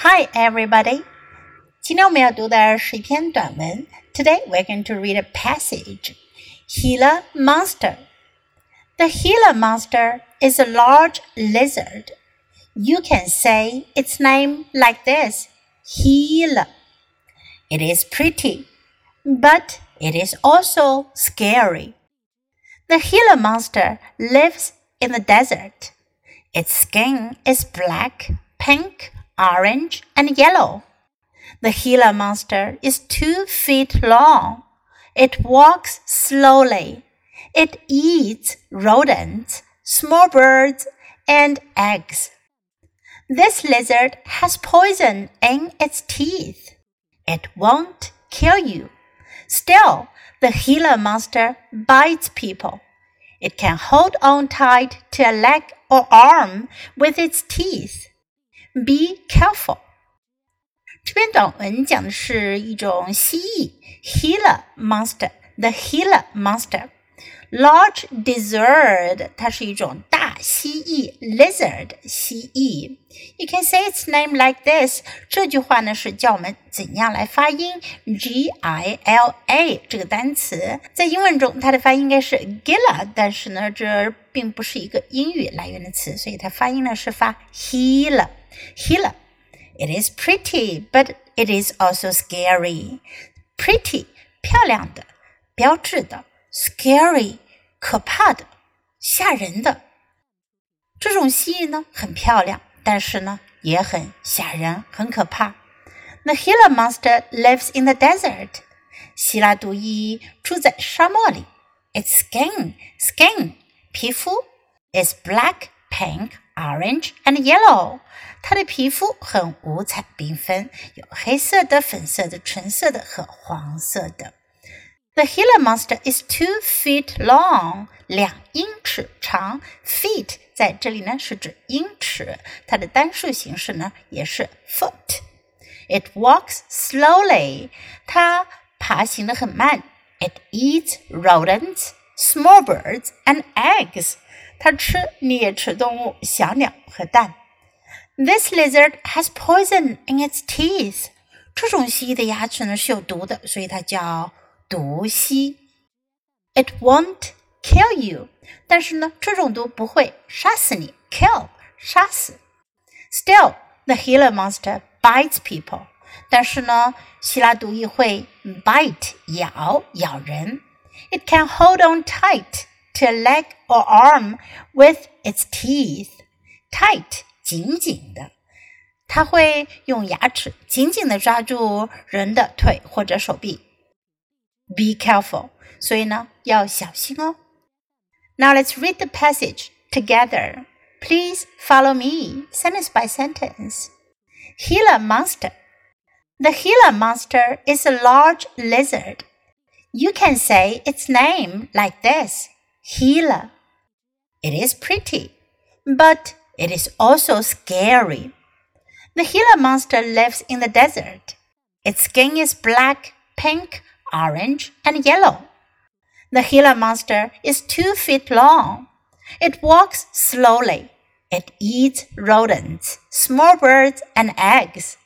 Hi, everybody. Today we're going to read a passage, Gila Monster. The Gila Monster is a large lizard. You can say its name like this, Gila. It is pretty, but it is also scary. The Gila Monster lives in the desert. Its skin is black, pink, orange, and yellow. The Gila monster is two feet long. It walks slowly. It eats rodents, small birds, and eggs. This lizard has poison in its teeth. It won't kill you. Still, the Gila monster bites people. It can hold on tight to a leg or arm with its teeth. Be careful. 这篇短文讲的是一种蜥蜴 Gila monster, the Gila monster. Large lizard，它是一种大蜥蜴，lizard 蜥蜴。You can say its name like this。这句话呢是教我们怎样来发音 G I L A 这个单词，在英文中它的发音应该是 Gila，但是呢这并不是一个英语来源的词，所以它发音呢是发 Gila。Gila. It is pretty, but it is also scary. Pretty, 漂亮的，标致的；scary，可怕的，吓人的。这种蜥蜴呢，很漂亮，但是呢，也很吓人，很可怕。The Gila monster lives in the desert. 希腊毒蜥住在沙漠里。Its skin, skin，皮肤，is black pink, orange and yellow。它的皮肤很五彩缤纷，有黑色的、粉色的、纯色的和黄色的。The Gila monster is two feet long，两英尺长。Feet 在这里呢是指英尺，它的单数形式呢也是 foot。It walks slowly，它爬行的很慢。It eats rodents, small birds, and eggs。 它吃啮齿动物、小鸟和蛋。This lizard has poison in its teeth。这种蜥蜴的牙齿呢是有毒的，所以它叫。毒蜥。It won't kill you，但是呢，这种毒不会杀死你，kill 杀死。Still, the Gila monster bites people，但是呢，希拉毒蚁会 bite 咬咬人。It can hold on tight to a leg or arm with its teeth. Tight 紧紧的，它会用牙齿紧紧的抓住人的腿或者手臂。be careful. 所以呢，要小心哦。Now let's read the passage together. Please follow me, sentence by sentence. Gila monster. The Gila monster is a large lizard. You can say its name like this Gila. It is pretty, but it is also scary. The Gila monster lives in the desert. Its skin is black, pink, orange, and yellow. The Gila monster is two feet long. It walks slowly. It eats rodents, small birds, and eggs.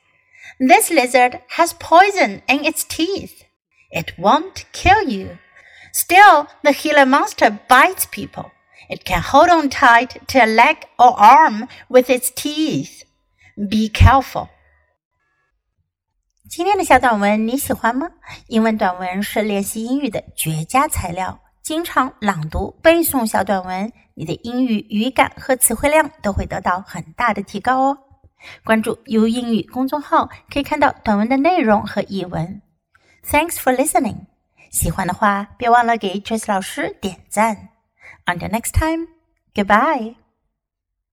This lizard has poison in its teeth. It won't kill you. Still, the Gila monster bites people. It can hold on tight to a leg or arm with its teeth. Be careful. 今天的小短文你喜欢吗？英文短文是练习英语的绝佳材料。经常朗读背诵小短文，你的英语语感和词汇量都会得到很大的提高哦。关注 U 英语公众号，可以看到短文的内容和译文。Thanks for listening。 喜欢的话，别忘了给 Trace 老师点赞。Until next time，goodbye。